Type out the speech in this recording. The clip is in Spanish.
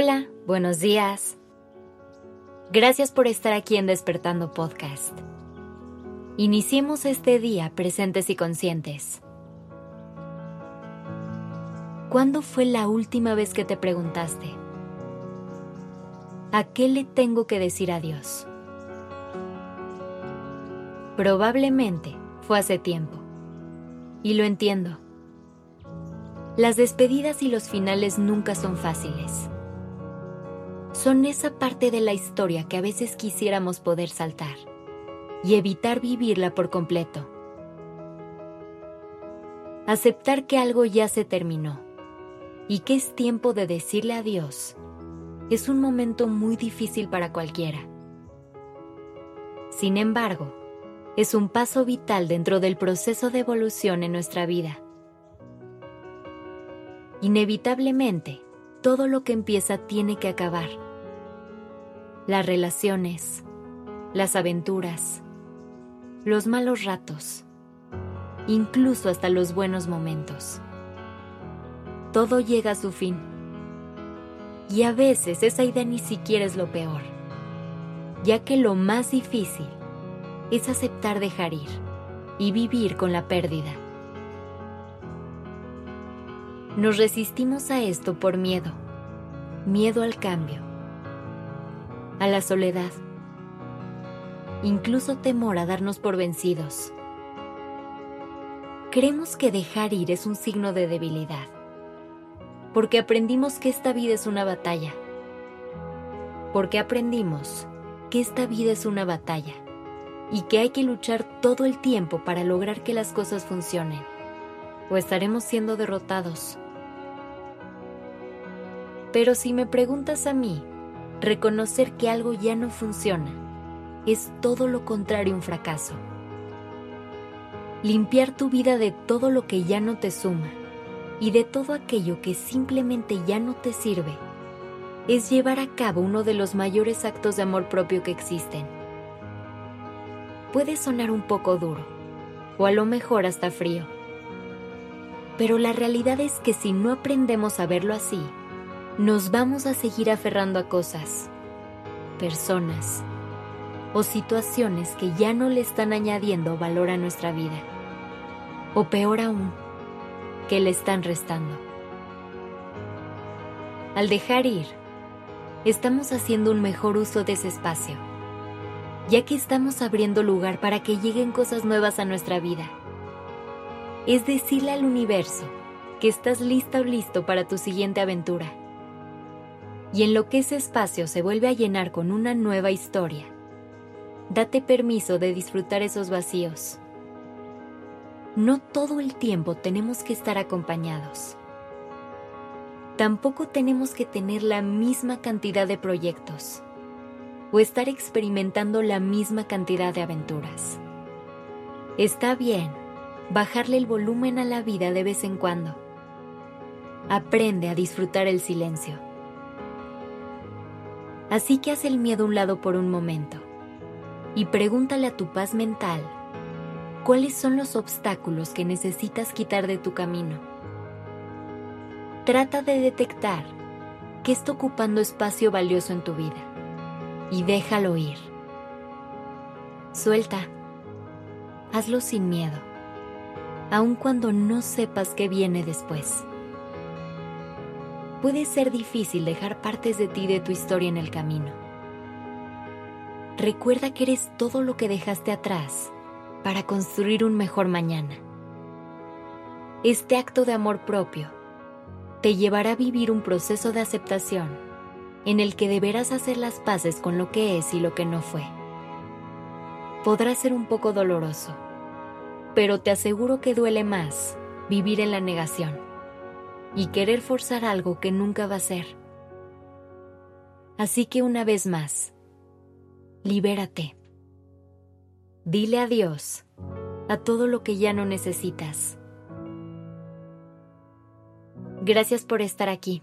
Hola, buenos días. Gracias por estar aquí en Despertando Podcast. Iniciemos este día presentes y conscientes. ¿Cuándo fue la última vez que te preguntaste? ¿A qué le tengo que decir adiós? Probablemente fue hace tiempo. Y lo entiendo. Las despedidas y los finales nunca son fáciles son esa parte de la historia que a veces quisiéramos poder saltar y evitar vivirla por completo. Aceptar que algo ya se terminó y que es tiempo de decirle adiós es un momento muy difícil para cualquiera. Sin embargo, es un paso vital dentro del proceso de evolución en nuestra vida. Inevitablemente, todo lo que empieza tiene que acabar las relaciones, las aventuras, los malos ratos, incluso hasta los buenos momentos. Todo llega a su fin. Y a veces esa idea ni siquiera es lo peor, ya que lo más difícil es aceptar dejar ir y vivir con la pérdida. Nos resistimos a esto por miedo, miedo al cambio, a la soledad, incluso temor a darnos por vencidos. Creemos que dejar ir es un signo de debilidad, porque aprendimos que esta vida es una batalla, porque aprendimos que esta vida es una batalla y que hay que luchar todo el tiempo para lograr que las cosas funcionen, o estaremos siendo derrotados. Pero si me preguntas a mí, reconocer que algo ya no funciona es todo lo contrario a un fracaso. Limpiar tu vida de todo lo que ya no te suma y de todo aquello que simplemente ya no te sirve es llevar a cabo uno de los mayores actos de amor propio que existen. Puede sonar un poco duro o a lo mejor hasta frío, pero la realidad es que si no aprendemos a verlo así, nos vamos a seguir aferrando a cosas, personas o situaciones que ya no le están añadiendo valor a nuestra vida. O peor aún, que le están restando. Al dejar ir, estamos haciendo un mejor uso de ese espacio, ya que estamos abriendo lugar para que lleguen cosas nuevas a nuestra vida. Es decirle al universo que estás lista o listo para tu siguiente aventura y en lo que ese espacio se vuelve a llenar con una nueva historia, date permiso de disfrutar esos vacíos. No todo el tiempo tenemos que estar acompañados. Tampoco tenemos que tener la misma cantidad de proyectos o estar experimentando la misma cantidad de aventuras. Está bien bajarle el volumen a la vida de vez en cuando. Aprende a disfrutar el silencio Así que haz el miedo a un lado por un momento y pregúntale a tu paz mental cuáles son los obstáculos que necesitas quitar de tu camino. Trata de detectar qué está ocupando espacio valioso en tu vida y déjalo ir. Suelta. Hazlo sin miedo, aun cuando no sepas qué viene después puede ser difícil dejar partes de ti de tu historia en el camino. Recuerda que eres todo lo que dejaste atrás para construir un mejor mañana. Este acto de amor propio te llevará a vivir un proceso de aceptación en el que deberás hacer las paces con lo que es y lo que no fue. Podrá ser un poco doloroso, pero te aseguro que duele más vivir en la negación y querer forzar algo que nunca va a ser. Así que una vez más, libérate. Dile adiós a todo lo que ya no necesitas. Gracias por estar aquí.